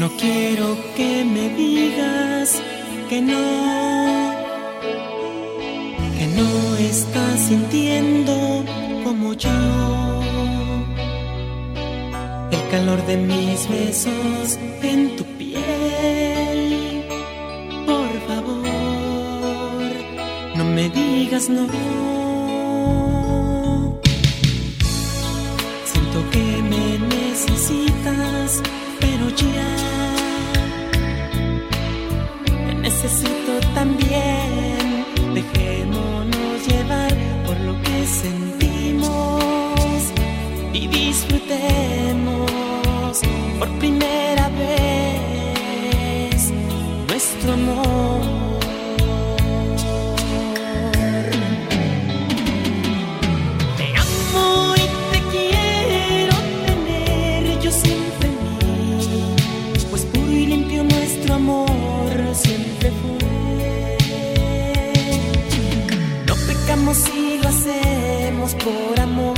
No quiero que me digas que no, que no estás sintiendo como yo. El calor de mis besos en tu piel. Por favor, no me digas no. Siento que me necesitas, pero ya necesito también. Por amor.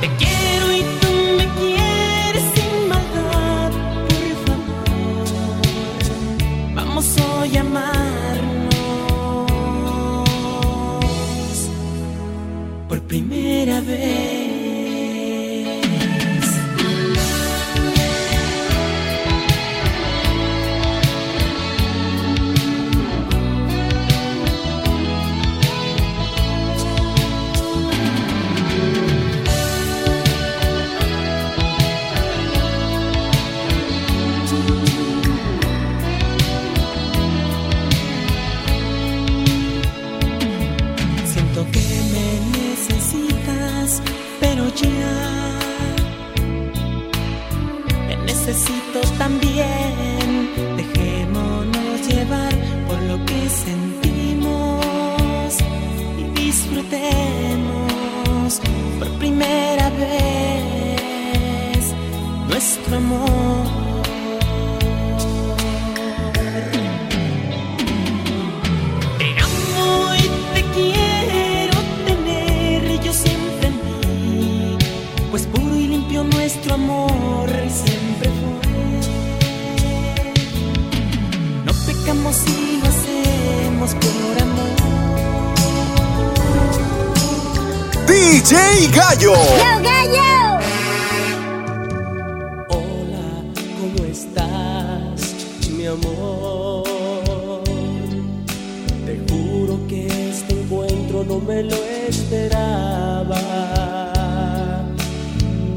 Te quiero y tú me quieres sin maldad, por favor. Vamos a amarnos por primera vez. Nuestro amor. Te amo y te quiero tener yo siempre en mí, pues puro y limpio nuestro amor siempre fue. No pecamos si DJ Gallo. ¡Yo, gallo! Hola, ¿cómo estás, mi amor? Te juro que este encuentro no me lo esperaba.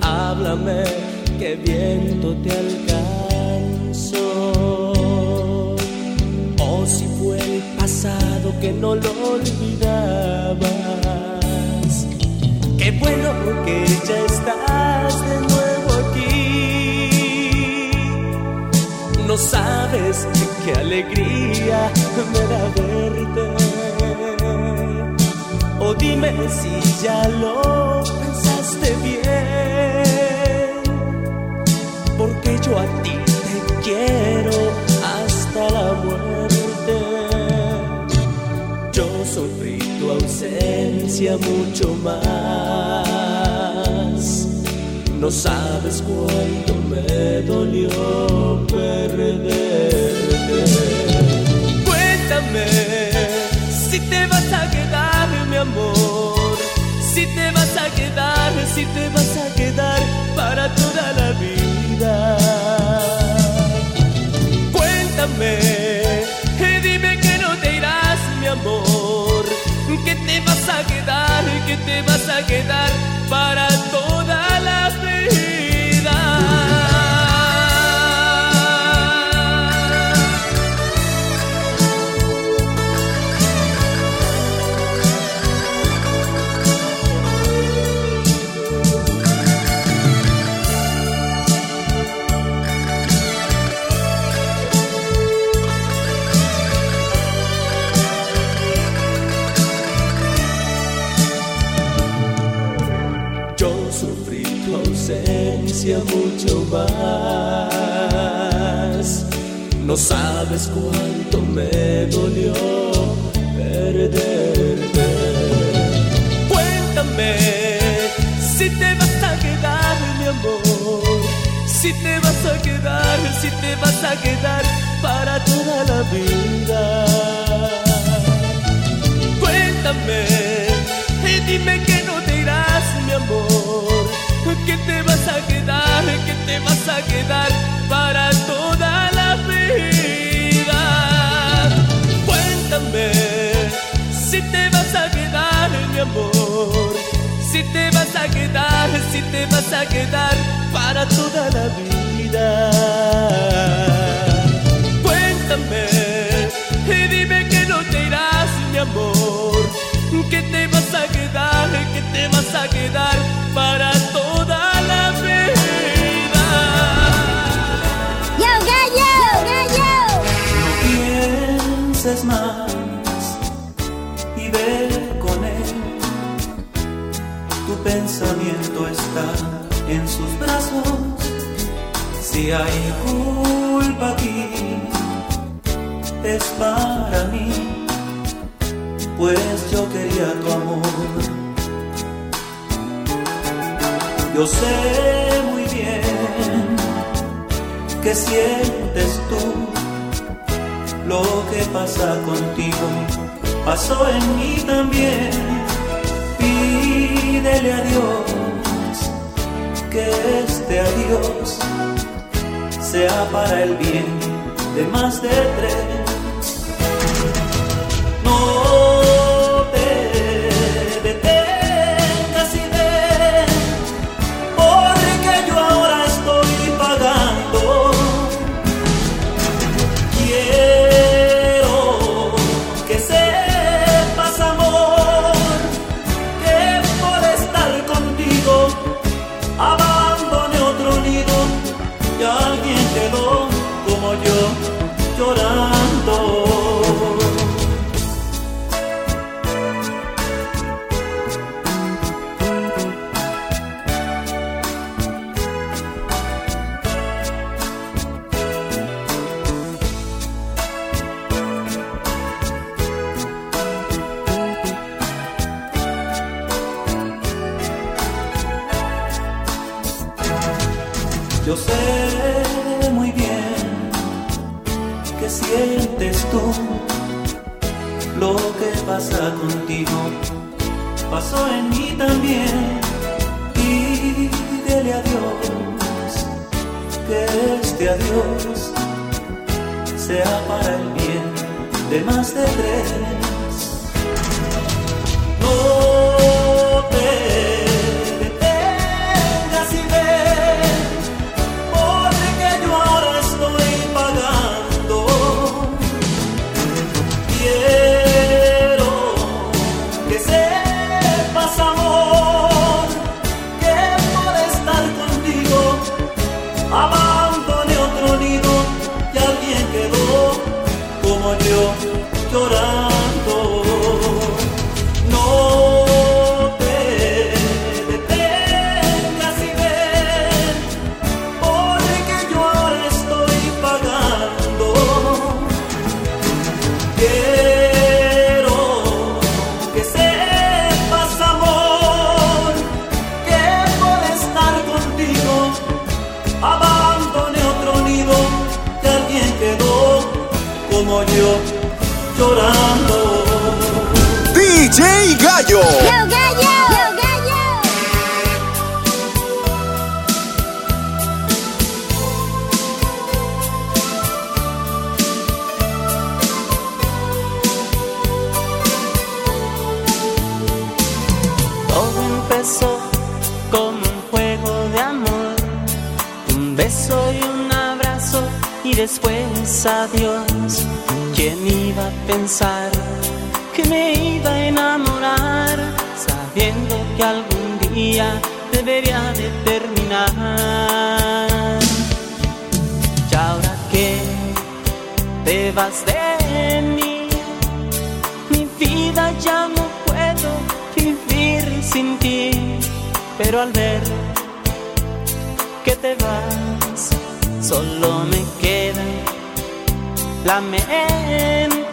Háblame, que viento te alcanzo. O si fue el pasado que no lo olvidabas. Qué bueno que ya estás de nuevo aquí. No sabes qué alegría me da verte. O dime si ya lo pensaste bien. Porque yo a ti te quiero mucho más. No sabes cuánto me dolió perderte. Cuéntame si te vas a quedar, mi amor. Si te vas a quedar, si te vas a quedar para toda la vida. Cuéntame, Sabes cuánto me dolió perderte. Cuéntame si te vas a quedar, mi amor. Si te vas a quedar, si te vas a quedar para toda la vida. Cuéntame y dime que no te irás, mi amor. Que te vas a quedar, que te vas a quedar para te vas a quedar para toda la vida. Pensamiento está en sus brazos. Si hay culpa aquí, es para mí, pues yo quería tu amor. Yo sé muy bien que sientes tú lo que pasa contigo pasó en mí también. Pídele a adiós sea para el bien de más de tres. Lo que pasa contigo. Pasó en mí también. Pídele a Dios que este adiós sea para el bien de más de tres. Como yo llorando. DJ Gallo. Yo, después adiós. ¿Quién iba a pensar que me iba a enamorar sabiendo que algún día debería de terminar? Y ahora que te vas de mí, mi vida ya no puedo vivir sin ti, pero al ver que te vas, solo me lamentar.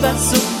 Sabía que